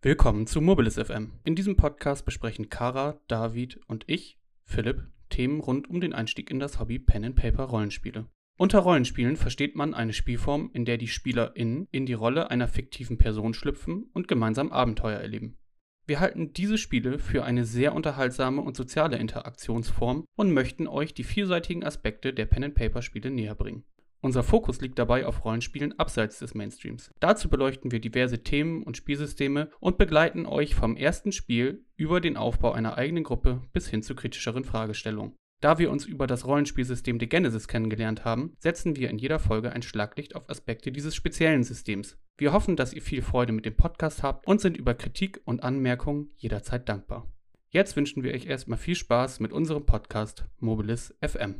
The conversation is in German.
Willkommen zu Mobilis FM. In diesem Podcast besprechen Kara, David und ich, Philipp, Themen rund um den Einstieg in das Hobby Pen and Paper Rollenspiele. Unter Rollenspielen versteht man eine Spielform, in der die SpielerInnen in die Rolle einer fiktiven Person schlüpfen und gemeinsam Abenteuer erleben. Wir halten diese Spiele für eine sehr unterhaltsame und soziale Interaktionsform und möchten euch die vielseitigen Aspekte der Pen and Paper Spiele näher bringen. Unser Fokus liegt dabei auf Rollenspielen abseits des Mainstreams. Dazu beleuchten wir diverse Themen und Spielsysteme und begleiten euch vom ersten Spiel über den Aufbau einer eigenen Gruppe bis hin zu kritischeren Fragestellungen. Da wir uns über das Rollenspielsystem The Genesis kennengelernt haben, setzen wir in jeder Folge ein Schlaglicht auf Aspekte dieses speziellen Systems. Wir hoffen, dass ihr viel Freude mit dem Podcast habt und sind über Kritik und Anmerkungen jederzeit dankbar. Jetzt wünschen wir euch erstmal viel Spaß mit unserem Podcast Mobilis FM.